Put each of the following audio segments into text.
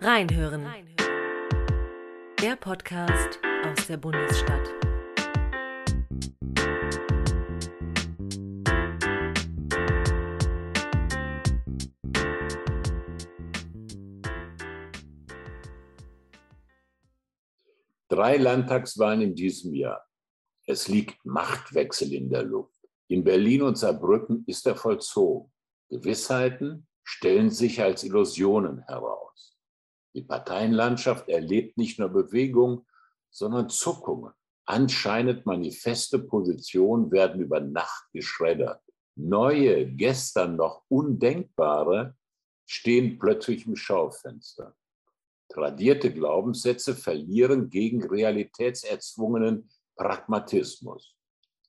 Reinhören. Der Podcast aus der Bundesstadt. Drei Landtagswahlen in diesem Jahr. Es liegt Machtwechsel in der Luft. In Berlin und Saarbrücken ist er vollzogen. Gewissheiten stellen sich als Illusionen heraus. Die Parteienlandschaft erlebt nicht nur Bewegung, sondern Zuckungen. Anscheinend manifeste Positionen werden über Nacht geschreddert. Neue, gestern noch undenkbare stehen plötzlich im Schaufenster. Tradierte Glaubenssätze verlieren gegen realitätserzwungenen Pragmatismus.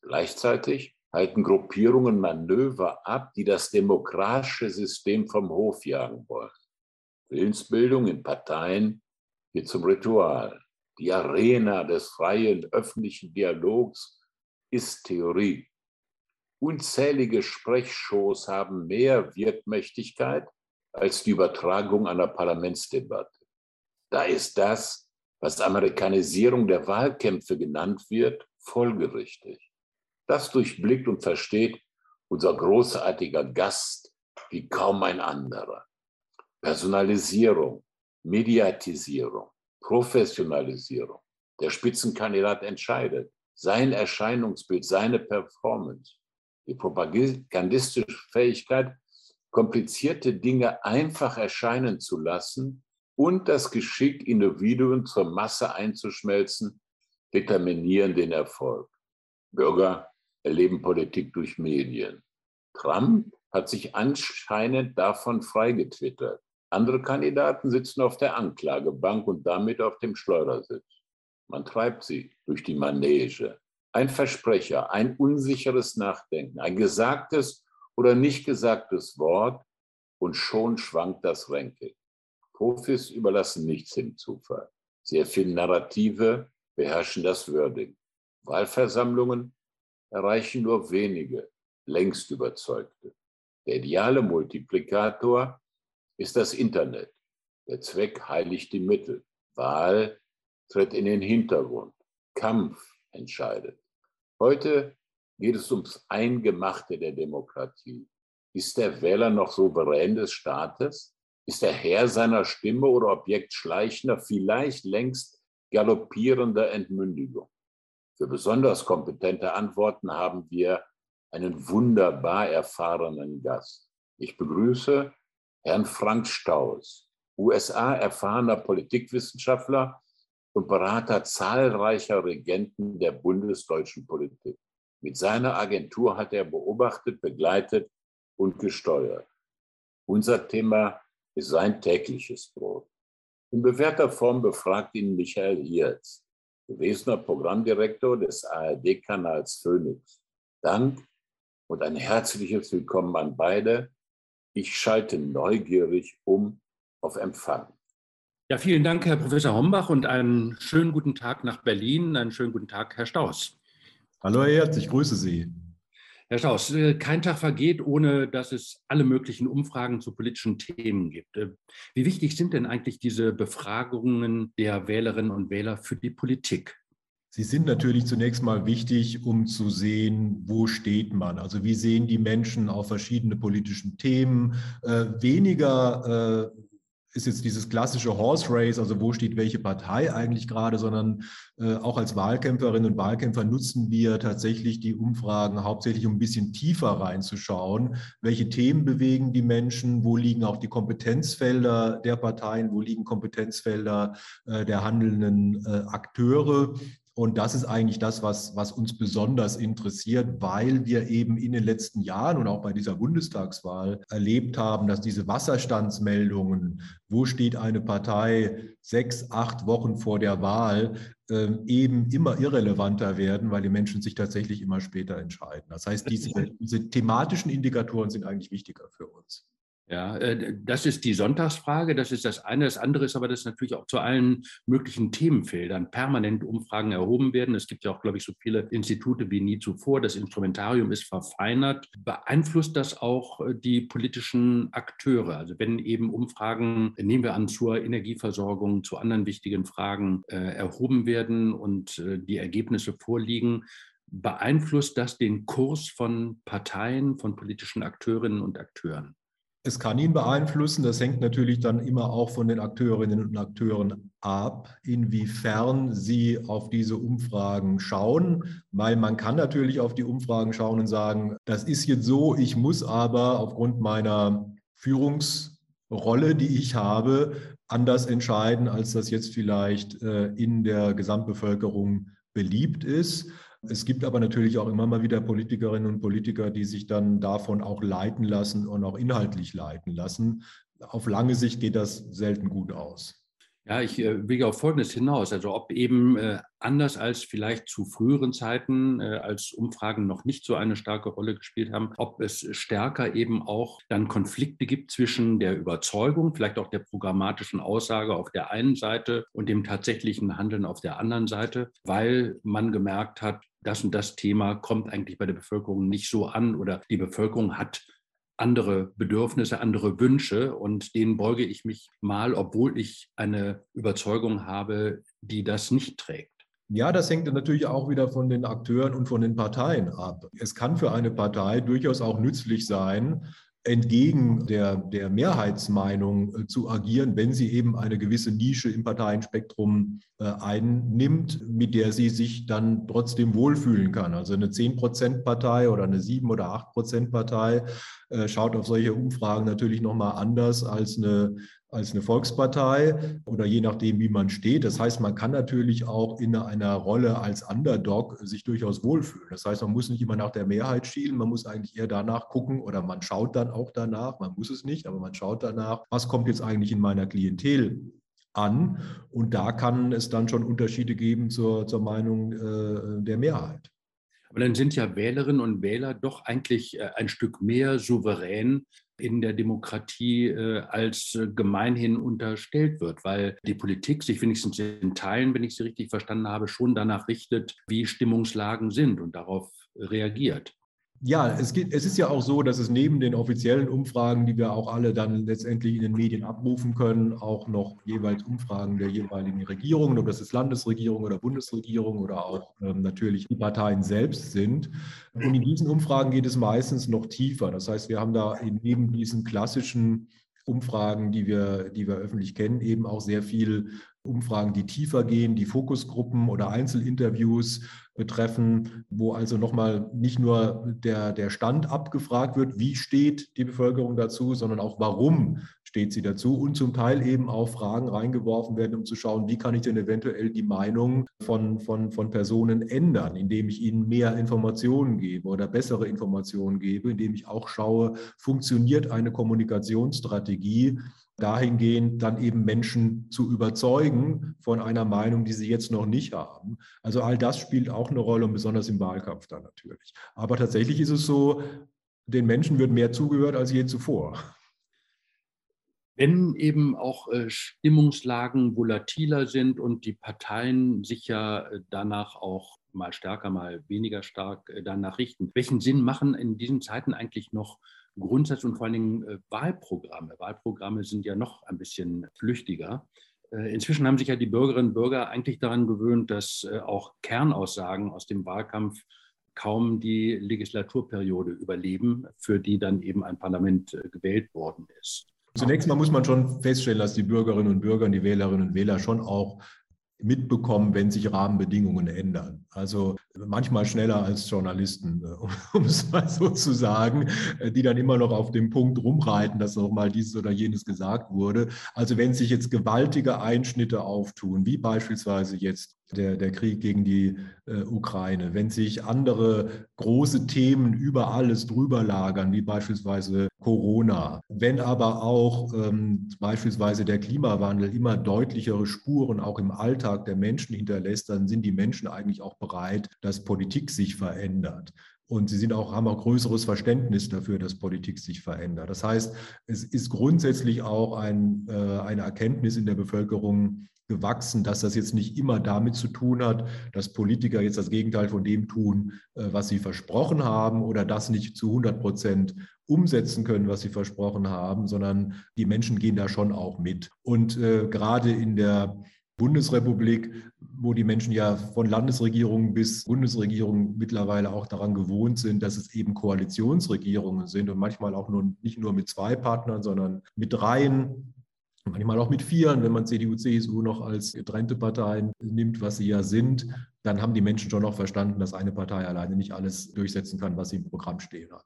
Gleichzeitig halten Gruppierungen Manöver ab, die das demokratische System vom Hof jagen wollen. Willensbildung in Parteien wird zum Ritual. Die Arena des freien öffentlichen Dialogs ist Theorie. Unzählige Sprechshows haben mehr Wirkmächtigkeit als die Übertragung einer Parlamentsdebatte. Da ist das, was Amerikanisierung der Wahlkämpfe genannt wird, folgerichtig. Das durchblickt und versteht unser großartiger Gast wie kaum ein anderer. Personalisierung, Mediatisierung, Professionalisierung. Der Spitzenkandidat entscheidet. Sein Erscheinungsbild, seine Performance, die propagandistische Fähigkeit, komplizierte Dinge einfach erscheinen zu lassen und das Geschick, Individuen zur Masse einzuschmelzen, determinieren den Erfolg. Bürger erleben Politik durch Medien. Trump hat sich anscheinend davon freigetwittert. Andere Kandidaten sitzen auf der Anklagebank und damit auf dem Schleudersitz. Man treibt sie durch die Manege. Ein Versprecher, ein unsicheres Nachdenken, ein gesagtes oder nicht gesagtes Wort und schon schwankt das Ranking. Profis überlassen nichts dem Zufall. Sie erfinden Narrative, beherrschen das Wording. Wahlversammlungen erreichen nur wenige längst Überzeugte. Der ideale Multiplikator ist das Internet. Der Zweck heiligt die Mittel. Wahl tritt in den Hintergrund. Kampf entscheidet. Heute geht es ums Eingemachte der Demokratie. Ist der Wähler noch souverän des Staates? Ist er Herr seiner Stimme oder Objekt schleichender, vielleicht längst galoppierender Entmündigung? Für besonders kompetente Antworten haben wir einen wunderbar erfahrenen Gast. Ich begrüße Herrn Frank Staus, USA erfahrener Politikwissenschaftler und Berater zahlreicher Regenten der bundesdeutschen Politik. Mit seiner Agentur hat er beobachtet, begleitet und gesteuert. Unser Thema ist sein tägliches Brot. In bewährter Form befragt ihn Michael Hirz gewesener Programmdirektor des ARD-Kanals Phoenix. Dank und ein herzliches Willkommen an beide. Ich schalte neugierig um auf Empfang. Ja, vielen Dank, Herr Professor Hombach, und einen schönen guten Tag nach Berlin. Einen schönen guten Tag, Herr Staus. Hallo, Herr Herz, ich grüße Sie. Herr Staus, äh, kein Tag vergeht, ohne dass es alle möglichen Umfragen zu politischen Themen gibt. Äh, wie wichtig sind denn eigentlich diese Befragungen der Wählerinnen und Wähler für die Politik? Sie sind natürlich zunächst mal wichtig, um zu sehen, wo steht man. Also wie sehen die Menschen auf verschiedene politischen Themen. Äh, weniger äh, ist jetzt dieses klassische Horse Race, also wo steht welche Partei eigentlich gerade, sondern äh, auch als Wahlkämpferinnen und Wahlkämpfer nutzen wir tatsächlich die Umfragen hauptsächlich, um ein bisschen tiefer reinzuschauen, welche Themen bewegen die Menschen, wo liegen auch die Kompetenzfelder der Parteien, wo liegen Kompetenzfelder äh, der handelnden äh, Akteure und das ist eigentlich das, was, was uns besonders interessiert, weil wir eben in den letzten Jahren und auch bei dieser Bundestagswahl erlebt haben, dass diese Wasserstandsmeldungen, wo steht eine Partei sechs, acht Wochen vor der Wahl, ähm, eben immer irrelevanter werden, weil die Menschen sich tatsächlich immer später entscheiden. Das heißt, diese, diese thematischen Indikatoren sind eigentlich wichtiger für uns. Ja, äh, das ist die Sonntagsfrage, das ist das eine. Das andere ist aber, dass natürlich auch zu allen möglichen Themenfeldern permanent Umfragen erhoben werden. Es gibt ja auch, glaube ich, so viele Institute wie nie zuvor. Das Instrumentarium ist verfeinert. Beeinflusst das auch äh, die politischen Akteure? Also wenn eben Umfragen, nehmen wir an, zur Energieversorgung, zu anderen wichtigen Fragen äh, erhoben werden und die Ergebnisse vorliegen, beeinflusst das den Kurs von Parteien, von politischen Akteurinnen und Akteuren? Es kann ihn beeinflussen. Das hängt natürlich dann immer auch von den Akteurinnen und Akteuren ab, inwiefern sie auf diese Umfragen schauen. Weil man kann natürlich auf die Umfragen schauen und sagen, das ist jetzt so, ich muss aber aufgrund meiner Führungsrolle, die ich habe, anders entscheiden, als das jetzt vielleicht äh, in der Gesamtbevölkerung beliebt ist. Es gibt aber natürlich auch immer mal wieder Politikerinnen und Politiker, die sich dann davon auch leiten lassen und auch inhaltlich leiten lassen. Auf lange Sicht geht das selten gut aus. Ja, ich äh, will auf Folgendes hinaus. Also ob eben äh, anders als vielleicht zu früheren Zeiten, äh, als Umfragen noch nicht so eine starke Rolle gespielt haben, ob es stärker eben auch dann Konflikte gibt zwischen der Überzeugung, vielleicht auch der programmatischen Aussage auf der einen Seite und dem tatsächlichen Handeln auf der anderen Seite, weil man gemerkt hat, das und das Thema kommt eigentlich bei der Bevölkerung nicht so an oder die Bevölkerung hat andere Bedürfnisse, andere Wünsche und denen beuge ich mich mal, obwohl ich eine Überzeugung habe, die das nicht trägt. Ja, das hängt natürlich auch wieder von den Akteuren und von den Parteien ab. Es kann für eine Partei durchaus auch nützlich sein, entgegen der, der Mehrheitsmeinung äh, zu agieren, wenn sie eben eine gewisse Nische im Parteienspektrum äh, einnimmt, mit der sie sich dann trotzdem wohlfühlen kann. Also eine 10-Prozent-Partei oder eine 7- oder 8-Prozent-Partei äh, schaut auf solche Umfragen natürlich nochmal anders als eine als eine Volkspartei oder je nachdem, wie man steht. Das heißt, man kann natürlich auch in einer Rolle als Underdog sich durchaus wohlfühlen. Das heißt, man muss nicht immer nach der Mehrheit schielen, man muss eigentlich eher danach gucken oder man schaut dann auch danach, man muss es nicht, aber man schaut danach, was kommt jetzt eigentlich in meiner Klientel an. Und da kann es dann schon Unterschiede geben zur, zur Meinung äh, der Mehrheit. Aber dann sind ja Wählerinnen und Wähler doch eigentlich äh, ein Stück mehr souverän in der Demokratie äh, als äh, gemeinhin unterstellt wird, weil die Politik sich wenigstens in Teilen, wenn ich sie richtig verstanden habe, schon danach richtet, wie Stimmungslagen sind und darauf reagiert. Ja, es, geht, es ist ja auch so, dass es neben den offiziellen Umfragen, die wir auch alle dann letztendlich in den Medien abrufen können, auch noch jeweils Umfragen der jeweiligen Regierungen, ob das ist Landesregierung oder Bundesregierung oder auch ähm, natürlich die Parteien selbst sind. Und in diesen Umfragen geht es meistens noch tiefer. Das heißt, wir haben da neben diesen klassischen Umfragen, die wir, die wir öffentlich kennen, eben auch sehr viel Umfragen, die tiefer gehen, die Fokusgruppen oder Einzelinterviews betreffen, wo also nochmal nicht nur der, der Stand abgefragt wird, wie steht die Bevölkerung dazu, sondern auch warum steht sie dazu und zum Teil eben auch Fragen reingeworfen werden, um zu schauen, wie kann ich denn eventuell die Meinung von, von, von Personen ändern, indem ich ihnen mehr Informationen gebe oder bessere Informationen gebe, indem ich auch schaue, funktioniert eine Kommunikationsstrategie, dahingehend dann eben Menschen zu überzeugen von einer Meinung, die sie jetzt noch nicht haben. Also all das spielt auch eine Rolle und besonders im Wahlkampf dann natürlich. Aber tatsächlich ist es so, den Menschen wird mehr zugehört als je zuvor. Wenn eben auch äh, Stimmungslagen volatiler sind und die Parteien sich ja äh, danach auch mal stärker, mal weniger stark äh, danach richten, welchen Sinn machen in diesen Zeiten eigentlich noch Grundsatz und vor allen Dingen äh, Wahlprogramme. Wahlprogramme sind ja noch ein bisschen flüchtiger. Äh, inzwischen haben sich ja die Bürgerinnen und Bürger eigentlich daran gewöhnt, dass äh, auch Kernaussagen aus dem Wahlkampf kaum die Legislaturperiode überleben, für die dann eben ein Parlament gewählt worden ist. Zunächst mal muss man schon feststellen, dass die Bürgerinnen und Bürger, die Wählerinnen und Wähler schon auch mitbekommen, wenn sich Rahmenbedingungen ändern. Also manchmal schneller als Journalisten, um es mal so zu sagen, die dann immer noch auf dem Punkt rumreiten, dass noch mal dieses oder jenes gesagt wurde. Also wenn sich jetzt gewaltige Einschnitte auftun, wie beispielsweise jetzt der, der Krieg gegen die äh, Ukraine, wenn sich andere große Themen über alles drüber lagern, wie beispielsweise Corona, wenn aber auch ähm, beispielsweise der Klimawandel immer deutlichere Spuren auch im Alltag der Menschen hinterlässt, dann sind die Menschen eigentlich auch bereit, dass Politik sich verändert. und sie sind auch, haben auch größeres Verständnis dafür, dass Politik sich verändert. Das heißt, es ist grundsätzlich auch ein, äh, eine Erkenntnis in der Bevölkerung gewachsen, dass das jetzt nicht immer damit zu tun hat, dass Politiker jetzt das Gegenteil von dem tun, äh, was sie versprochen haben oder das nicht zu 100 Prozent umsetzen können, was sie versprochen haben, sondern die Menschen gehen da schon auch mit. Und äh, gerade in der Bundesrepublik, wo die Menschen ja von Landesregierungen bis Bundesregierungen mittlerweile auch daran gewohnt sind, dass es eben Koalitionsregierungen sind und manchmal auch nur, nicht nur mit zwei Partnern, sondern mit dreien, manchmal auch mit vieren, wenn man CDU, CSU noch als getrennte Parteien nimmt, was sie ja sind, dann haben die Menschen schon noch verstanden, dass eine Partei alleine nicht alles durchsetzen kann, was sie im Programm stehen hat.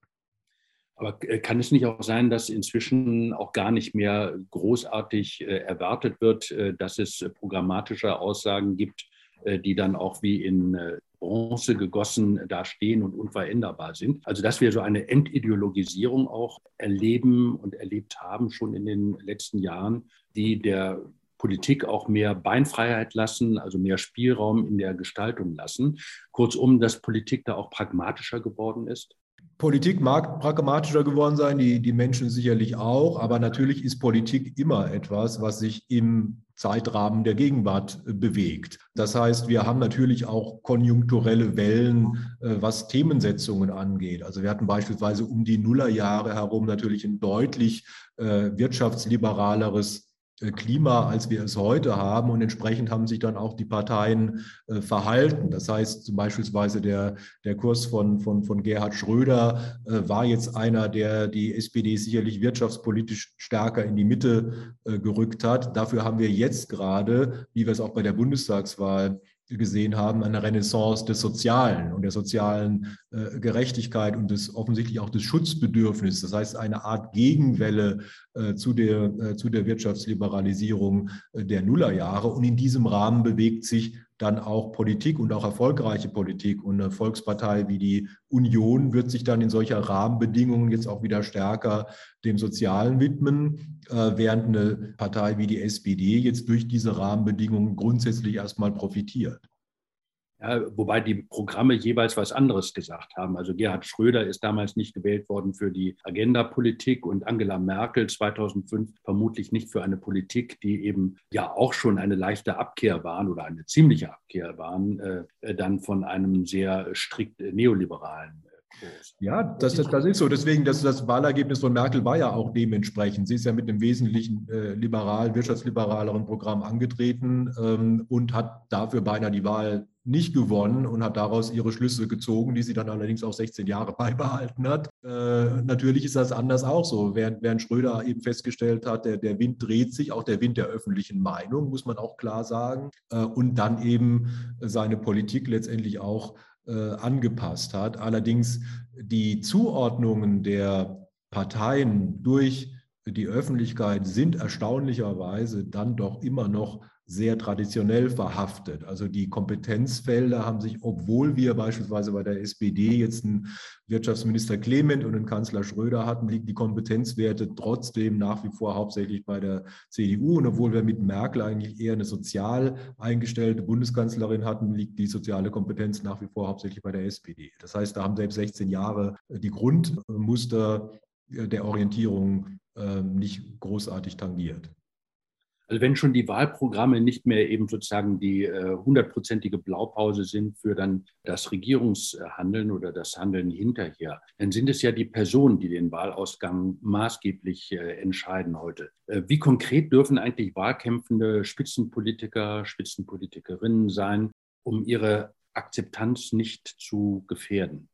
Aber äh, kann es nicht auch sein, dass inzwischen auch gar nicht mehr großartig äh, erwartet wird, äh, dass es programmatische Aussagen gibt, die dann auch wie in Bronze gegossen da stehen und unveränderbar sind? Also dass wir so eine Entideologisierung auch erleben und erlebt haben schon in den letzten Jahren, die der Politik auch mehr Beinfreiheit lassen, also mehr Spielraum in der Gestaltung lassen. Kurzum, dass Politik da auch pragmatischer geworden ist? Politik mag pragmatischer geworden sein, die, die Menschen sicherlich auch, aber natürlich ist Politik immer etwas, was sich im Zeitrahmen der Gegenwart äh, bewegt. Das heißt, wir haben natürlich auch konjunkturelle Wellen, äh, was Themensetzungen angeht. Also wir hatten beispielsweise um die Nullerjahre herum natürlich ein deutlich äh, wirtschaftsliberaleres Klima, als wir es heute haben. Und entsprechend haben sich dann auch die Parteien äh, verhalten. Das heißt zum Beispiel der, der Kurs von, von, von Gerhard Schröder äh, war jetzt einer, der die SPD sicherlich wirtschaftspolitisch stärker in die Mitte äh, gerückt hat. Dafür haben wir jetzt gerade, wie wir es auch bei der Bundestagswahl gesehen haben, eine Renaissance des Sozialen und der sozialen äh, Gerechtigkeit und des offensichtlich auch des Schutzbedürfnisses. Das heißt, eine Art Gegenwelle äh, zu, der, äh, zu der Wirtschaftsliberalisierung äh, der Nullerjahre. Und in diesem Rahmen bewegt sich dann auch Politik und auch erfolgreiche Politik. Und eine Volkspartei wie die Union wird sich dann in solcher Rahmenbedingungen jetzt auch wieder stärker dem Sozialen widmen, während eine Partei wie die SPD jetzt durch diese Rahmenbedingungen grundsätzlich erstmal profitiert. Ja, wobei die Programme jeweils was anderes gesagt haben. Also Gerhard Schröder ist damals nicht gewählt worden für die Agenda-Politik und Angela Merkel 2005 vermutlich nicht für eine Politik, die eben ja auch schon eine leichte Abkehr waren oder eine ziemliche Abkehr waren, äh, dann von einem sehr strikt neoliberalen ja, das, das, das, ist so. Deswegen, das, das Wahlergebnis von Merkel war ja auch dementsprechend. Sie ist ja mit einem wesentlichen äh, liberal, wirtschaftsliberaleren Programm angetreten ähm, und hat dafür beinahe die Wahl nicht gewonnen und hat daraus ihre Schlüsse gezogen, die sie dann allerdings auch 16 Jahre beibehalten hat. Äh, natürlich ist das anders auch so. Während, während Schröder eben festgestellt hat, der, der Wind dreht sich, auch der Wind der öffentlichen Meinung, muss man auch klar sagen, äh, und dann eben seine Politik letztendlich auch angepasst hat. Allerdings die Zuordnungen der Parteien durch die Öffentlichkeit sind erstaunlicherweise dann doch immer noch sehr traditionell verhaftet. Also die Kompetenzfelder haben sich, obwohl wir beispielsweise bei der SPD jetzt einen Wirtschaftsminister Clement und einen Kanzler Schröder hatten, liegen die Kompetenzwerte trotzdem nach wie vor hauptsächlich bei der CDU. Und obwohl wir mit Merkel eigentlich eher eine sozial eingestellte Bundeskanzlerin hatten, liegt die soziale Kompetenz nach wie vor hauptsächlich bei der SPD. Das heißt, da haben selbst 16 Jahre die Grundmuster der Orientierung ähm, nicht großartig tangiert. Also wenn schon die Wahlprogramme nicht mehr eben sozusagen die äh, hundertprozentige Blaupause sind für dann das Regierungshandeln oder das Handeln hinterher, dann sind es ja die Personen, die den Wahlausgang maßgeblich äh, entscheiden heute. Äh, wie konkret dürfen eigentlich wahlkämpfende Spitzenpolitiker, Spitzenpolitikerinnen sein, um ihre Akzeptanz nicht zu gefährden?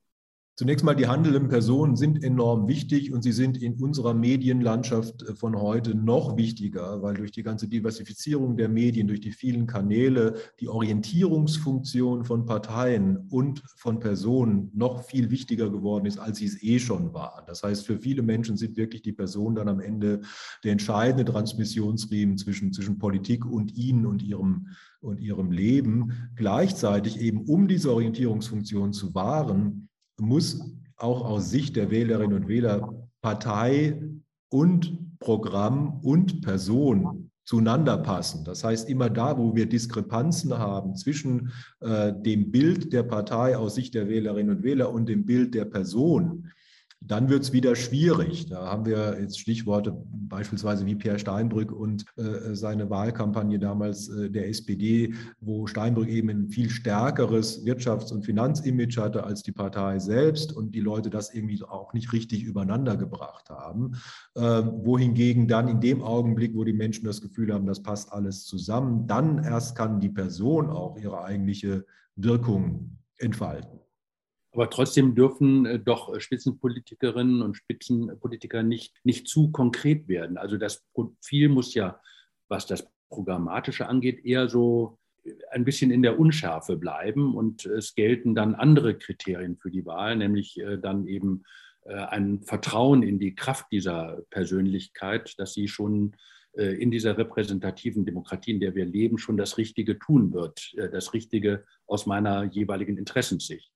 Zunächst mal, die handelnden Personen sind enorm wichtig und sie sind in unserer Medienlandschaft äh, von heute noch wichtiger, weil durch die ganze Diversifizierung der Medien, durch die vielen Kanäle, die Orientierungsfunktion von Parteien und von Personen noch viel wichtiger geworden ist, als sie es eh schon war. Das heißt, für viele Menschen sind wirklich die Personen dann am Ende der entscheidende Transmissionsriemen zwischen, zwischen Politik und ihnen und ihrem, und ihrem Leben. Gleichzeitig eben, um diese Orientierungsfunktion zu wahren, muss auch aus Sicht der Wählerinnen und Wähler Partei und Programm und Person zueinander passen. Das heißt, immer da, wo wir Diskrepanzen haben zwischen äh, dem Bild der Partei aus Sicht der Wählerinnen und Wähler und dem Bild der Person, dann wird es wieder schwierig. Da haben wir jetzt Stichworte beispielsweise wie Pierre Steinbrück und äh, seine Wahlkampagne damals äh, der SPD, wo Steinbrück eben ein viel stärkeres Wirtschafts- und Finanzimage hatte als die Partei selbst und die Leute das irgendwie auch nicht richtig übereinander gebracht haben. Äh, wohingegen dann in dem Augenblick, wo die Menschen das Gefühl haben, das passt alles zusammen, dann erst kann die Person auch ihre eigentliche Wirkung entfalten. Aber trotzdem dürfen äh, doch Spitzenpolitikerinnen und Spitzenpolitiker nicht, nicht zu konkret werden. Also das Profil muss ja, was das Programmatische angeht, eher so ein bisschen in der Unschärfe bleiben und es gelten dann andere Kriterien für die Wahl, nämlich äh, dann eben äh, ein Vertrauen in die Kraft dieser Persönlichkeit, dass sie schon in dieser repräsentativen Demokratie, in der wir leben, schon das Richtige tun wird, das Richtige aus meiner jeweiligen Interessenssicht.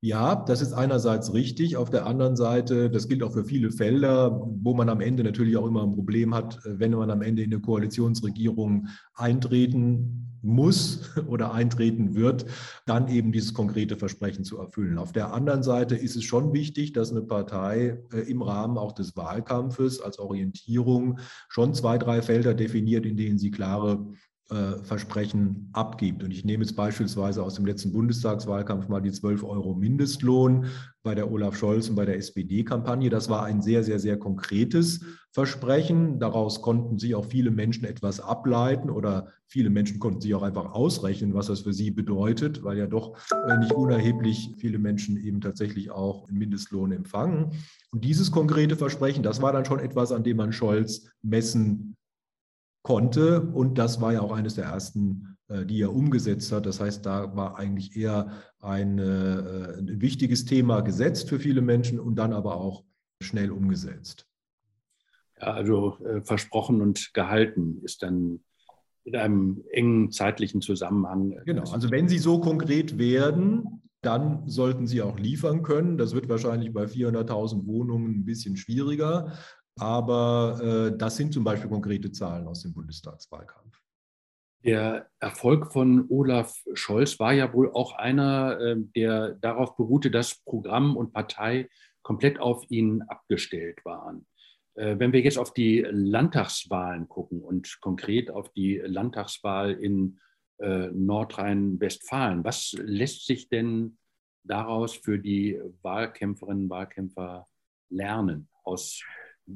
Ja, das ist einerseits richtig. Auf der anderen Seite, das gilt auch für viele Felder, wo man am Ende natürlich auch immer ein Problem hat, wenn man am Ende in eine Koalitionsregierung eintreten muss oder eintreten wird, dann eben dieses konkrete Versprechen zu erfüllen. Auf der anderen Seite ist es schon wichtig, dass eine Partei äh, im Rahmen auch des Wahlkampfes als Orientierung schon zwei, drei Felder definiert, in denen sie klare äh, Versprechen abgibt. Und ich nehme jetzt beispielsweise aus dem letzten Bundestagswahlkampf mal die 12 Euro Mindestlohn bei der Olaf Scholz und bei der SPD-Kampagne. Das war ein sehr, sehr, sehr konkretes Versprechen. Daraus konnten sich auch viele Menschen etwas ableiten oder viele Menschen konnten sich auch einfach ausrechnen, was das für sie bedeutet, weil ja doch äh, nicht unerheblich viele Menschen eben tatsächlich auch einen Mindestlohn empfangen. Und dieses konkrete Versprechen, das war dann schon etwas, an dem man Scholz messen konnte. Und das war ja auch eines der ersten, äh, die er umgesetzt hat. Das heißt, da war eigentlich eher ein, äh, ein wichtiges Thema gesetzt für viele Menschen und dann aber auch schnell umgesetzt. Ja, also äh, versprochen und gehalten ist dann in einem engen zeitlichen Zusammenhang. Genau, also wenn Sie so konkret werden, dann sollten Sie auch liefern können. Das wird wahrscheinlich bei 400.000 Wohnungen ein bisschen schwieriger. Aber äh, das sind zum Beispiel konkrete Zahlen aus dem Bundestagswahlkampf. Der Erfolg von Olaf Scholz war ja wohl auch einer, äh, der darauf beruhte, dass Programm und Partei komplett auf ihn abgestellt waren. Äh, wenn wir jetzt auf die Landtagswahlen gucken und konkret auf die Landtagswahl in äh, Nordrhein-Westfalen, was lässt sich denn daraus für die Wahlkämpferinnen und Wahlkämpfer lernen aus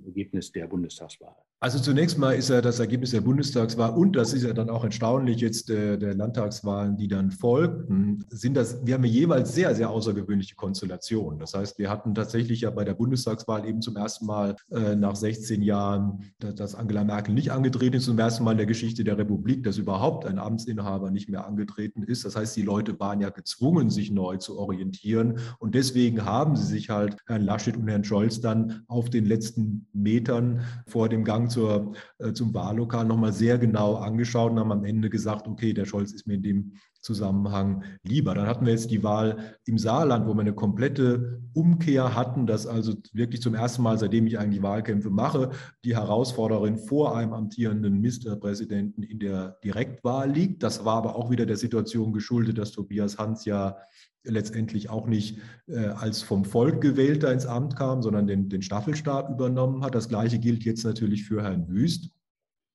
Ergebnis der Bundestagswahl. Also zunächst mal ist ja das Ergebnis der Bundestagswahl und das ist ja dann auch erstaunlich jetzt der, der, Landtagswahlen, die dann folgten, sind das, wir haben ja jeweils sehr, sehr außergewöhnliche Konstellationen. Das heißt, wir hatten tatsächlich ja bei der Bundestagswahl eben zum ersten Mal äh, nach 16 Jahren, dass Angela Merkel nicht angetreten ist, zum ersten Mal in der Geschichte der Republik, dass überhaupt ein Amtsinhaber nicht mehr angetreten ist. Das heißt, die Leute waren ja gezwungen, sich neu zu orientieren und deswegen haben sie sich halt Herrn Laschet und Herrn Scholz dann auf den letzten Metern vor dem Gang zur, äh, zum Wahllokal nochmal sehr genau angeschaut und haben am Ende gesagt, okay, der Scholz ist mir in dem Zusammenhang lieber. Dann hatten wir jetzt die Wahl im Saarland, wo wir eine komplette Umkehr hatten, dass also wirklich zum ersten Mal, seitdem ich eigentlich Wahlkämpfe mache, die Herausforderin vor einem amtierenden Ministerpräsidenten in der Direktwahl liegt. Das war aber auch wieder der Situation geschuldet, dass Tobias Hans ja letztendlich auch nicht äh, als vom Volk gewählter ins Amt kam, sondern den, den Staffelstab übernommen hat. Das Gleiche gilt jetzt natürlich für Herrn Wüst.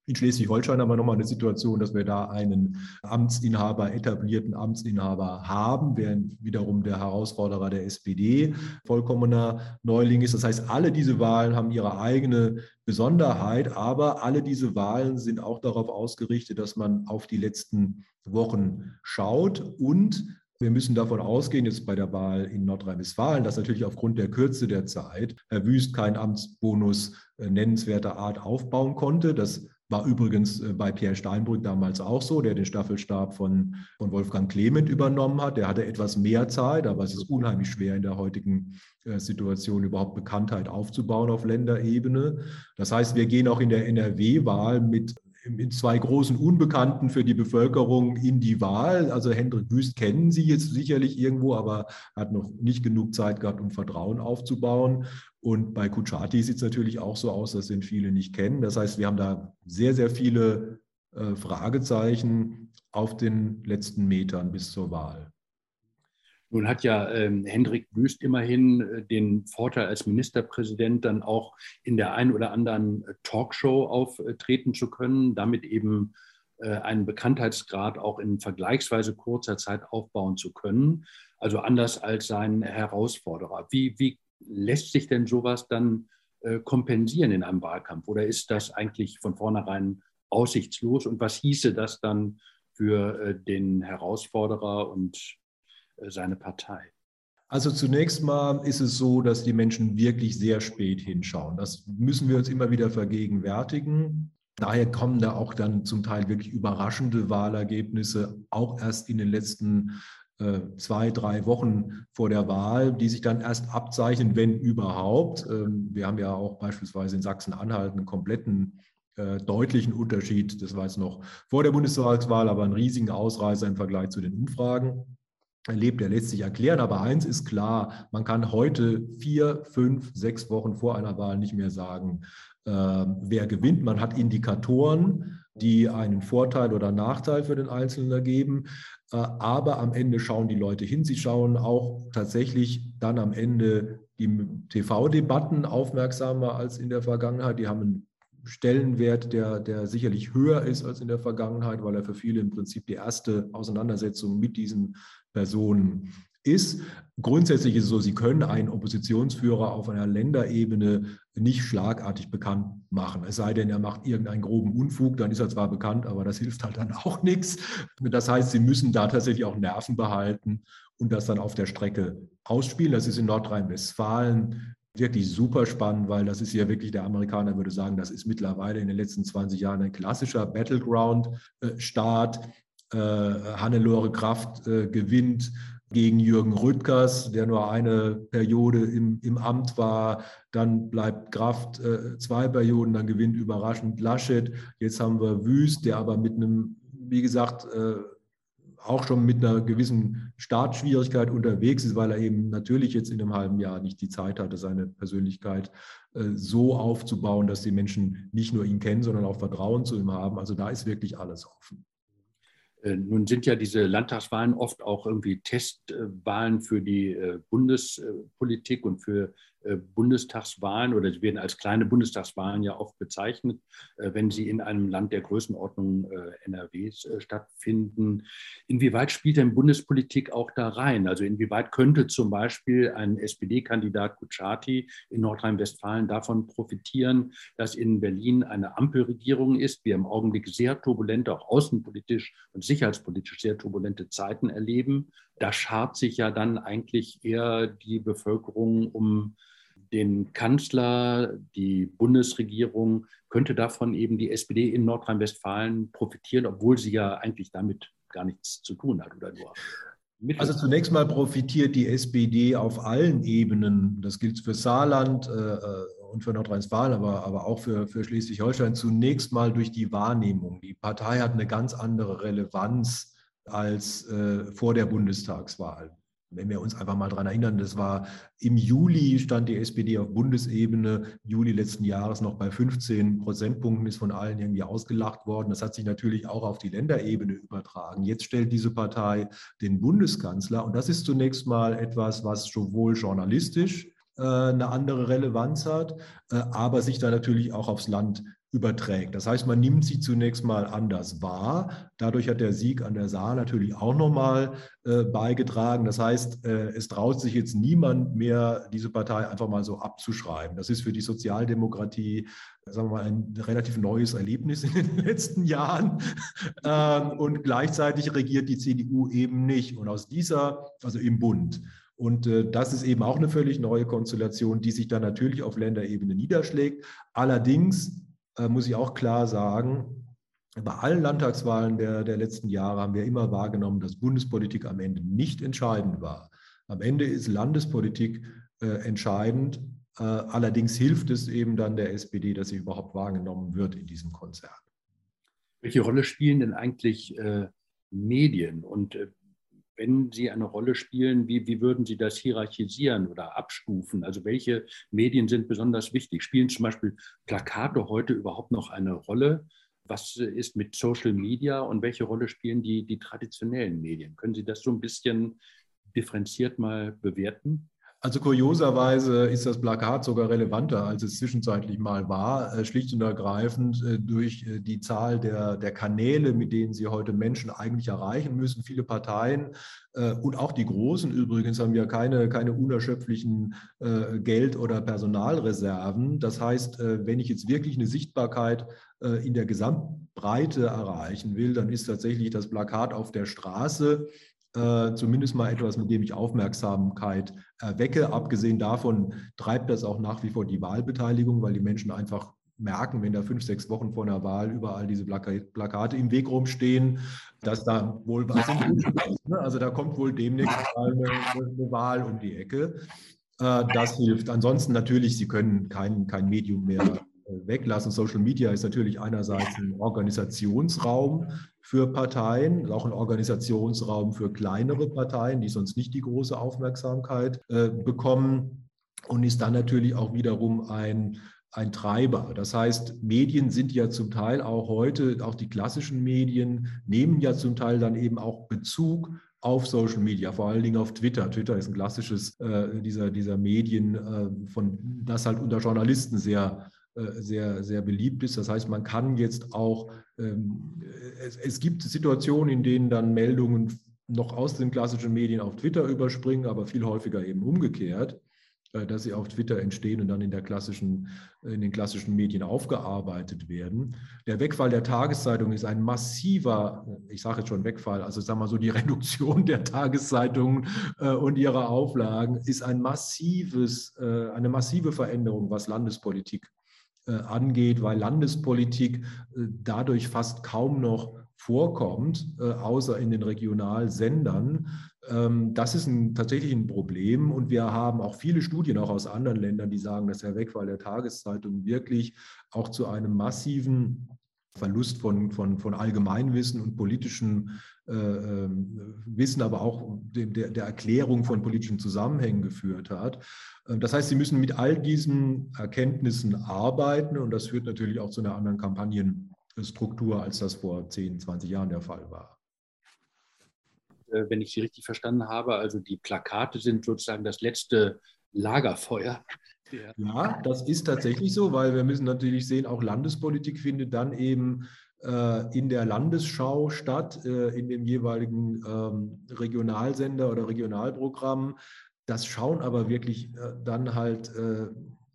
In Schleswig-Holstein haben wir nochmal eine Situation, dass wir da einen Amtsinhaber, etablierten Amtsinhaber haben, während wiederum der Herausforderer der SPD vollkommener Neuling ist. Das heißt, alle diese Wahlen haben ihre eigene Besonderheit, aber alle diese Wahlen sind auch darauf ausgerichtet, dass man auf die letzten Wochen schaut und wir müssen davon ausgehen, jetzt bei der Wahl in Nordrhein-Westfalen, dass natürlich aufgrund der Kürze der Zeit Herr Wüst keinen Amtsbonus äh, nennenswerter Art aufbauen konnte. Das war übrigens äh, bei Pierre Steinbrück damals auch so, der den Staffelstab von, von Wolfgang Clement übernommen hat. Der hatte etwas mehr Zeit, aber es ist unheimlich schwer in der heutigen äh, Situation überhaupt Bekanntheit aufzubauen auf Länderebene. Das heißt, wir gehen auch in der NRW-Wahl mit in zwei großen Unbekannten für die Bevölkerung in die Wahl. Also Hendrik Wüst kennen Sie jetzt sicherlich irgendwo, aber hat noch nicht genug Zeit gehabt, um Vertrauen aufzubauen. Und bei Kuchati sieht es natürlich auch so aus, dass den viele nicht kennen. Das heißt, wir haben da sehr, sehr viele äh, Fragezeichen auf den letzten Metern bis zur Wahl. Nun hat ja ähm, Hendrik Wüst immerhin äh, den Vorteil als Ministerpräsident dann auch in der einen oder anderen äh, Talkshow auftreten zu können, damit eben äh, einen Bekanntheitsgrad auch in vergleichsweise kurzer Zeit aufbauen zu können. Also anders als sein Herausforderer. Wie, wie lässt sich denn sowas dann äh, kompensieren in einem Wahlkampf? Oder ist das eigentlich von vornherein aussichtslos? Und was hieße das dann für äh, den Herausforderer und äh, seine Partei? Also zunächst mal ist es so, dass die Menschen wirklich sehr spät hinschauen. Das müssen wir uns immer wieder vergegenwärtigen. Daher kommen da auch dann zum Teil wirklich überraschende Wahlergebnisse, auch erst in den letzten zwei, drei Wochen vor der Wahl, die sich dann erst abzeichnen, wenn überhaupt. Ähm, wir haben ja auch beispielsweise in Sachsen-Anhalt einen kompletten äh, deutlichen Unterschied. Das war jetzt noch vor der Bundestagswahl, aber einen riesigen Ausreißer im Vergleich zu den Umfragen erlebt, der lässt sich erklären. Aber eins ist klar, man kann heute vier, fünf, sechs Wochen vor einer Wahl nicht mehr sagen, äh, wer gewinnt. Man hat Indikatoren, die einen Vorteil oder Nachteil für den Einzelnen ergeben. Äh, aber am Ende schauen die Leute hin. Sie schauen auch tatsächlich dann am Ende die TV-Debatten aufmerksamer als in der Vergangenheit. Die haben einen Stellenwert, der, der sicherlich höher ist als in der Vergangenheit, weil er für viele im Prinzip die erste Auseinandersetzung mit diesen Personen ist. Grundsätzlich ist es so, Sie können einen Oppositionsführer auf einer Länderebene nicht schlagartig bekannt machen. Es sei denn, er macht irgendeinen groben Unfug, dann ist er zwar bekannt, aber das hilft halt dann auch nichts. Das heißt, Sie müssen da tatsächlich auch Nerven behalten und das dann auf der Strecke ausspielen. Das ist in Nordrhein-Westfalen wirklich super spannend, weil das ist ja wirklich, der Amerikaner würde sagen, das ist mittlerweile in den letzten 20 Jahren ein klassischer Battleground-Staat. Äh, Hannelore Kraft äh, gewinnt gegen Jürgen Rüttgers, der nur eine Periode im, im Amt war. Dann bleibt Kraft äh, zwei Perioden, dann gewinnt überraschend Laschet. Jetzt haben wir Wüst, der aber mit einem, wie gesagt, äh, auch schon mit einer gewissen Startschwierigkeit unterwegs ist, weil er eben natürlich jetzt in einem halben Jahr nicht die Zeit hatte, seine Persönlichkeit äh, so aufzubauen, dass die Menschen nicht nur ihn kennen, sondern auch Vertrauen zu ihm haben. Also da ist wirklich alles offen. Äh, nun sind ja diese Landtagswahlen oft auch irgendwie Testwahlen für die äh, Bundespolitik und für Bundestagswahlen oder sie werden als kleine Bundestagswahlen ja oft bezeichnet, äh, wenn sie in einem Land der Größenordnung äh, NRWs stattfinden. Inwieweit spielt denn Bundespolitik auch da rein? Also inwieweit könnte zum Beispiel ein SPD-Kandidat Kutschaty in Nordrhein-Westfalen davon profitieren, dass in Berlin eine Ampelregierung ist, wir im Augenblick sehr turbulente, auch außenpolitisch und sicherheitspolitisch sehr turbulente Zeiten erleben. Da schart sich ja dann eigentlich eher die Bevölkerung um den Kanzler, die Bundesregierung, könnte davon eben die SPD in Nordrhein-Westfalen profitieren, obwohl sie ja eigentlich damit gar nichts zu tun hat oder nur. Also zunächst mal profitiert die SPD auf allen Ebenen. Das gilt für Saarland äh, äh, und für Nordrhein-Westfalen, aber, aber auch für, für Schleswig-Holstein. Zunächst mal durch die Wahrnehmung. Die Partei hat eine ganz andere Relevanz als äh, vor der Bundestagswahl wenn wir uns einfach mal daran erinnern, das war im Juli stand die SPD auf Bundesebene, Juli letzten Jahres noch bei 15 Prozentpunkten, ist von allen irgendwie ausgelacht worden. Das hat sich natürlich auch auf die Länderebene übertragen. Jetzt stellt diese Partei den Bundeskanzler und das ist zunächst mal etwas, was sowohl journalistisch äh, eine andere Relevanz hat, äh, aber sich da natürlich auch aufs Land überträgt. Das heißt, man nimmt sie zunächst mal anders wahr. Dadurch hat der Sieg an der Saar natürlich auch nochmal äh, beigetragen. Das heißt, äh, es traut sich jetzt niemand mehr, diese Partei einfach mal so abzuschreiben. Das ist für die Sozialdemokratie, sagen wir mal, ein relativ neues Erlebnis in den letzten Jahren. Ähm, und gleichzeitig regiert die CDU eben nicht. Und aus dieser, also im Bund, und äh, das ist eben auch eine völlig neue Konstellation, die sich dann natürlich auf Länderebene niederschlägt. Allerdings äh, muss ich auch klar sagen, bei allen Landtagswahlen der, der letzten Jahre haben wir immer wahrgenommen, dass Bundespolitik am Ende nicht entscheidend war. Am Ende ist Landespolitik äh, entscheidend. Äh, allerdings hilft es eben dann der SPD, dass sie überhaupt wahrgenommen wird in diesem Konzert. Welche Rolle spielen denn eigentlich äh, Medien und äh, wenn sie eine Rolle spielen, wie, wie würden Sie das hierarchisieren oder abstufen? Also welche Medien sind besonders wichtig? Spielen zum Beispiel Plakate heute überhaupt noch eine Rolle? Was ist mit Social Media und welche Rolle spielen die, die traditionellen Medien? Können Sie das so ein bisschen differenziert mal bewerten? Also kurioserweise ist das Plakat sogar relevanter, als es zwischenzeitlich mal war, äh, schlicht und ergreifend äh, durch äh, die Zahl der, der Kanäle, mit denen sie heute Menschen eigentlich erreichen müssen. Viele Parteien und auch die Großen übrigens haben ja keine, keine unerschöpflichen Geld- oder Personalreserven. Das heißt, wenn ich jetzt wirklich eine Sichtbarkeit in der Gesamtbreite erreichen will, dann ist tatsächlich das Plakat auf der Straße äh, zumindest mal etwas, mit dem ich Aufmerksamkeit erwecke. Abgesehen davon treibt das auch nach wie vor die Wahlbeteiligung, weil die Menschen einfach merken, wenn da fünf, sechs Wochen vor einer Wahl überall diese Plakate im Weg rumstehen, dass da wohl was im ist. Ne? Also da kommt wohl demnächst eine, eine Wahl um die Ecke. Äh, das hilft. Ansonsten natürlich, Sie können kein, kein Medium mehr weglassen. Social Media ist natürlich einerseits ein Organisationsraum für Parteien, auch ein Organisationsraum für kleinere Parteien, die sonst nicht die große Aufmerksamkeit äh, bekommen und ist dann natürlich auch wiederum ein ein Treiber. Das heißt, Medien sind ja zum Teil auch heute, auch die klassischen Medien nehmen ja zum Teil dann eben auch Bezug auf Social Media, vor allen Dingen auf Twitter. Twitter ist ein klassisches äh, dieser, dieser Medien, äh, von das halt unter Journalisten sehr sehr, sehr beliebt ist. Das heißt, man kann jetzt auch, ähm, es, es gibt Situationen, in denen dann Meldungen noch aus den klassischen Medien auf Twitter überspringen, aber viel häufiger eben umgekehrt, äh, dass sie auf Twitter entstehen und dann in, der klassischen, in den klassischen Medien aufgearbeitet werden. Der Wegfall der Tageszeitung ist ein massiver, ich sage jetzt schon Wegfall, also sagen wir so, die Reduktion der Tageszeitungen äh, und ihrer Auflagen ist ein massives, eine massive Veränderung, was Landespolitik äh, angeht, weil Landespolitik äh, dadurch fast kaum noch vorkommt, äh, außer in den Regionalsendern. Ähm, das ist ein, tatsächlich ein Problem und wir haben auch viele Studien auch aus anderen Ländern, die sagen, dass der Wegfall der Tageszeitung wirklich auch zu einem massiven Verlust von, von, von Allgemeinwissen und politischem äh, Wissen, aber auch dem, der, der Erklärung von politischen Zusammenhängen geführt hat. Ähm, das heißt, Sie müssen mit all diesen Erkenntnissen arbeiten und das führt natürlich auch zu einer anderen Kampagnenstruktur, als das vor 10, 20 Jahren der Fall war. Äh, wenn ich Sie richtig verstanden habe, also die Plakate sind sozusagen das letzte Lagerfeuer. Ja, das ist tatsächlich so, weil wir müssen natürlich sehen, auch Landespolitik findet dann eben äh, in der Landesschau statt, äh, in dem jeweiligen ähm, Regionalsender oder Regionalprogramm. Das schauen aber wirklich äh, dann halt äh,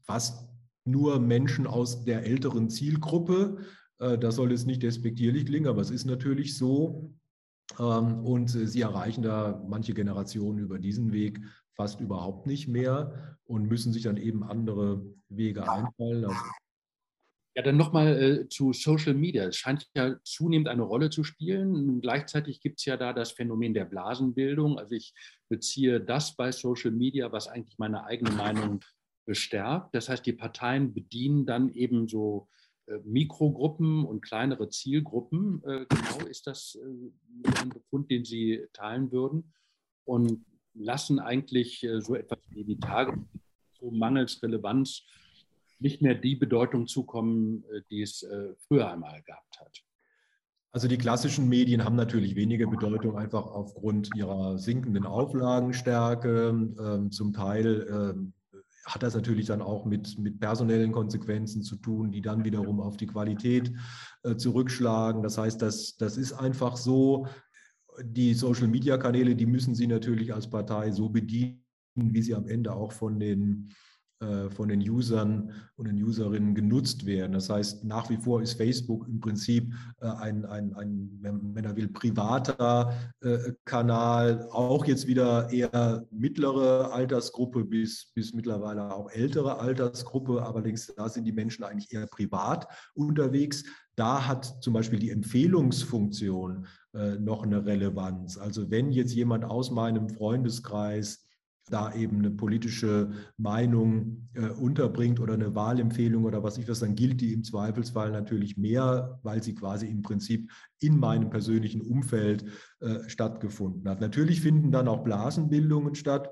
fast nur Menschen aus der älteren Zielgruppe. Äh, das soll jetzt nicht despektierlich klingen, aber es ist natürlich so. Ähm, und sie erreichen da manche Generationen über diesen Weg fast überhaupt nicht mehr und müssen sich dann eben andere Wege einfallen lassen. Ja, dann nochmal äh, zu Social Media. Es scheint ja zunehmend eine Rolle zu spielen. Gleichzeitig gibt es ja da das Phänomen der Blasenbildung. Also ich beziehe das bei Social Media, was eigentlich meine eigene Meinung bestärkt. Das heißt, die Parteien bedienen dann eben so äh, Mikrogruppen und kleinere Zielgruppen. Äh, genau ist das äh, ein Befund, den Sie teilen würden. Und lassen eigentlich äh, so etwas wie die Tage so mangels Relevanz nicht mehr die Bedeutung zukommen, äh, die es äh, früher einmal gehabt hat. Also die klassischen Medien haben natürlich weniger Bedeutung, einfach aufgrund ihrer sinkenden Auflagenstärke. Ähm, zum Teil ähm, hat das natürlich dann auch mit, mit personellen Konsequenzen zu tun, die dann wiederum auf die Qualität äh, zurückschlagen. Das heißt, das, das ist einfach so. Die Social-Media-Kanäle, die müssen Sie natürlich als Partei so bedienen, wie sie am Ende auch von den von den Usern und den Userinnen genutzt werden. Das heißt, nach wie vor ist Facebook im Prinzip äh, ein, ein, ein wenn er will, privater äh, Kanal, auch jetzt wieder eher mittlere Altersgruppe bis, bis mittlerweile auch ältere Altersgruppe. Allerdings, da sind die Menschen eigentlich eher privat unterwegs. Da hat zum Beispiel die Empfehlungsfunktion noch eine Relevanz. Also wenn jetzt jemand aus meinem Freundeskreis da eben eine politische Meinung äh, unterbringt oder eine Wahlempfehlung oder was ich was, dann gilt die im Zweifelsfall natürlich mehr, weil sie quasi im Prinzip in meinem persönlichen Umfeld äh, stattgefunden hat. Natürlich finden dann auch Blasenbildungen statt.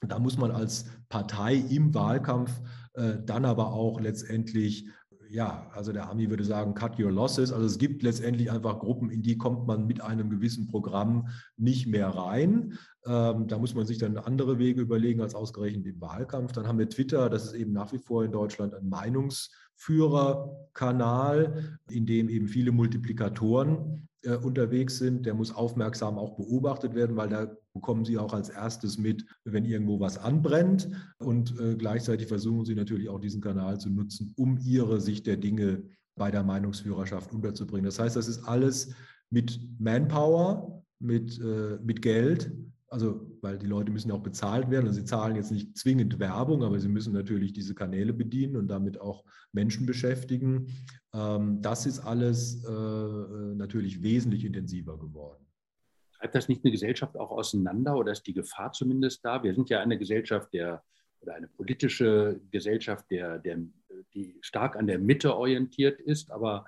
Da muss man als Partei im Wahlkampf äh, dann aber auch letztendlich ja, also der Ami würde sagen, cut your losses. Also es gibt letztendlich einfach Gruppen, in die kommt man mit einem gewissen Programm nicht mehr rein. Ähm, da muss man sich dann andere Wege überlegen als ausgerechnet im Wahlkampf. Dann haben wir Twitter, das ist eben nach wie vor in Deutschland ein Meinungsführerkanal, in dem eben viele Multiplikatoren äh, unterwegs sind. Der muss aufmerksam auch beobachtet werden, weil da bekommen Sie auch als erstes mit, wenn irgendwo was anbrennt. Und äh, gleichzeitig versuchen Sie natürlich auch diesen Kanal zu nutzen, um Ihre Sicht der Dinge bei der Meinungsführerschaft unterzubringen. Das heißt, das ist alles mit Manpower, mit, äh, mit Geld, also weil die Leute müssen ja auch bezahlt werden. Also sie zahlen jetzt nicht zwingend Werbung, aber sie müssen natürlich diese Kanäle bedienen und damit auch Menschen beschäftigen. Ähm, das ist alles äh, natürlich wesentlich intensiver geworden. Treibt das nicht eine Gesellschaft auch auseinander oder ist die Gefahr zumindest da? Wir sind ja eine Gesellschaft der oder eine politische Gesellschaft, der, der, die stark an der Mitte orientiert ist, aber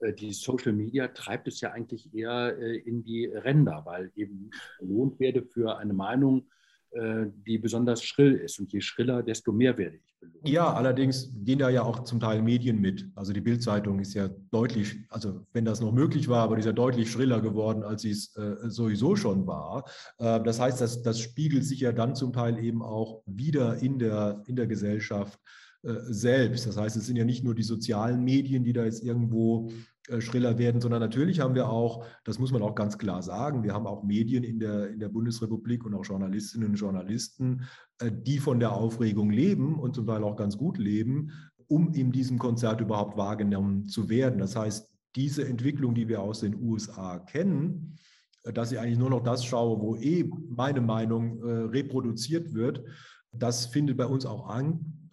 äh, die Social Media treibt es ja eigentlich eher äh, in die Ränder, weil eben belohnt werde für eine Meinung, die besonders schrill ist. Und je schriller, desto mehr werde ich belohnt. Ja, allerdings gehen da ja auch zum Teil Medien mit. Also die Bildzeitung ist ja deutlich, also wenn das noch möglich war, aber die ist ja deutlich schriller geworden, als sie es äh, sowieso schon war. Äh, das heißt, das, das spiegelt sich ja dann zum Teil eben auch wieder in der, in der Gesellschaft selbst. Das heißt, es sind ja nicht nur die sozialen Medien, die da jetzt irgendwo äh, schriller werden, sondern natürlich haben wir auch, das muss man auch ganz klar sagen, wir haben auch Medien in der, in der Bundesrepublik und auch Journalistinnen und Journalisten, äh, die von der Aufregung leben und zum Teil auch ganz gut leben, um in diesem Konzert überhaupt wahrgenommen zu werden. Das heißt, diese Entwicklung, die wir aus den USA kennen, äh, dass ich eigentlich nur noch das schaue, wo eh meine Meinung reproduziert wird, das findet bei uns auch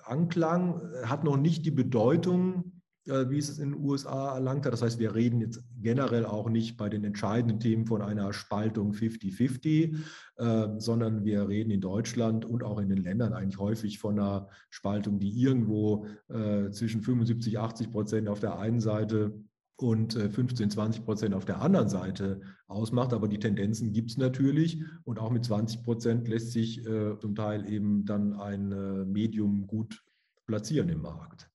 Anklang, hat noch nicht die Bedeutung, äh, wie es in den USA erlangt hat. Das heißt, wir reden jetzt generell auch nicht bei den entscheidenden Themen von einer Spaltung 50-50, äh, sondern wir reden in Deutschland und auch in den Ländern eigentlich häufig von einer Spaltung, die irgendwo äh, zwischen 75, 80 Prozent auf der einen Seite und 15, 20 Prozent auf der anderen Seite ausmacht. Aber die Tendenzen gibt es natürlich und auch mit 20 Prozent lässt sich zum Teil eben dann ein Medium gut platzieren im Markt.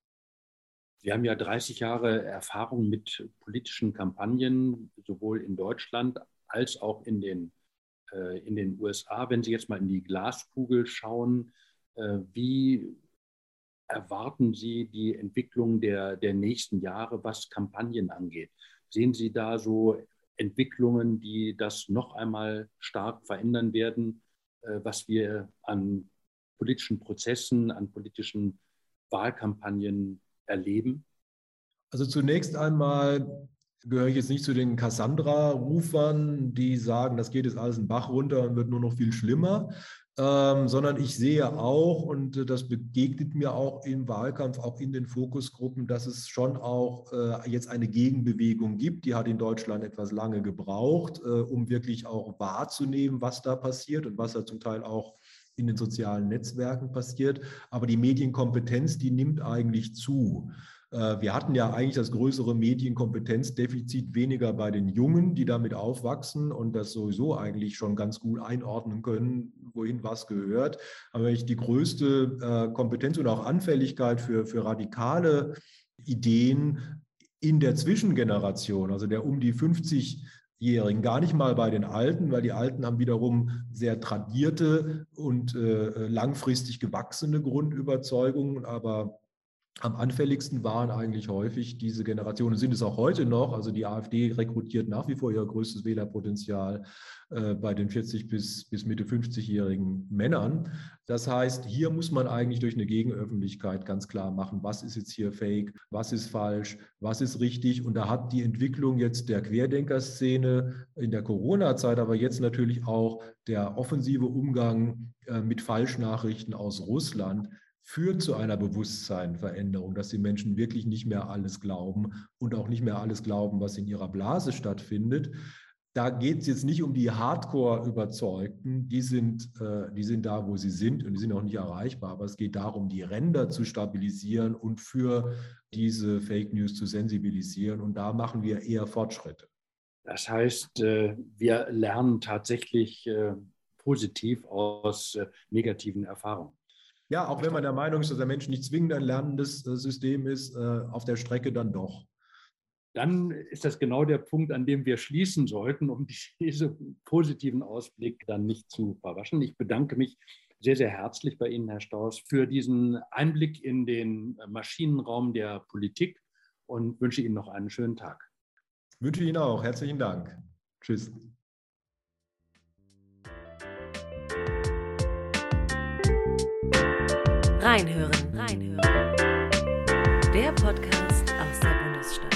Sie haben ja 30 Jahre Erfahrung mit politischen Kampagnen, sowohl in Deutschland als auch in den, äh, in den USA. Wenn Sie jetzt mal in die Glaskugel schauen, äh, wie erwarten Sie die Entwicklung der, der nächsten Jahre, was Kampagnen angeht? Sehen Sie da so Entwicklungen, die das noch einmal stark verändern werden, äh, was wir an politischen Prozessen, an politischen Wahlkampagnen erleben? Also zunächst einmal gehöre ich jetzt nicht zu den Cassandra-Rufern, die sagen, das geht jetzt alles in Bach runter und wird nur noch viel schlimmer, ähm, sondern ich sehe auch, und das begegnet mir auch im Wahlkampf, auch in den Fokusgruppen, dass es schon auch äh, jetzt eine Gegenbewegung gibt. Die hat in Deutschland etwas lange gebraucht, äh, um wirklich auch wahrzunehmen, was da passiert und was da zum Teil auch in den sozialen Netzwerken passiert. Aber die Medienkompetenz, die nimmt eigentlich zu. Äh, wir hatten ja eigentlich das größere Medienkompetenzdefizit weniger bei den Jungen, die damit aufwachsen und das sowieso eigentlich schon ganz gut einordnen können, wohin was gehört. Aber ich die größte äh, Kompetenz und auch Anfälligkeit für, für radikale Ideen in der Zwischengeneration, also der um die 50 Jährigen, gar nicht mal bei den Alten, weil die Alten haben wiederum sehr tradierte und äh, langfristig gewachsene Grundüberzeugungen, aber am anfälligsten waren eigentlich häufig diese Generationen, sind es auch heute noch. Also die AfD rekrutiert nach wie vor ihr größtes Wählerpotenzial äh, bei den 40 bis, bis Mitte 50-jährigen Männern. Das heißt, hier muss man eigentlich durch eine Gegenöffentlichkeit ganz klar machen, was ist jetzt hier fake, was ist falsch, was ist richtig. Und da hat die Entwicklung jetzt der Querdenkerszene in der Corona-Zeit, aber jetzt natürlich auch der offensive Umgang äh, mit Falschnachrichten aus Russland führt zu einer Bewusstseinveränderung, dass die Menschen wirklich nicht mehr alles glauben und auch nicht mehr alles glauben, was in ihrer Blase stattfindet. Da geht es jetzt nicht um die Hardcore-Überzeugten, die sind, äh, die sind da, wo sie sind und die sind auch nicht erreichbar, aber es geht darum, die Ränder zu stabilisieren und für diese Fake News zu sensibilisieren und da machen wir eher Fortschritte. Das heißt, äh, wir lernen tatsächlich äh, positiv aus äh, negativen Erfahrungen. Ja, auch wenn man der Meinung ist, dass der Mensch nicht zwingend ein lernendes System ist, auf der Strecke dann doch dann ist das genau der Punkt, an dem wir schließen sollten, um diesen positiven Ausblick dann nicht zu verwaschen. Ich bedanke mich sehr, sehr herzlich bei Ihnen, Herr Staus, für diesen Einblick in den Maschinenraum der Politik und wünsche Ihnen noch einen schönen Tag. Wünsche Ihnen auch. Herzlichen Dank. Tschüss. Reinhören. Reinhören. Der Podcast aus der Bundesstadt.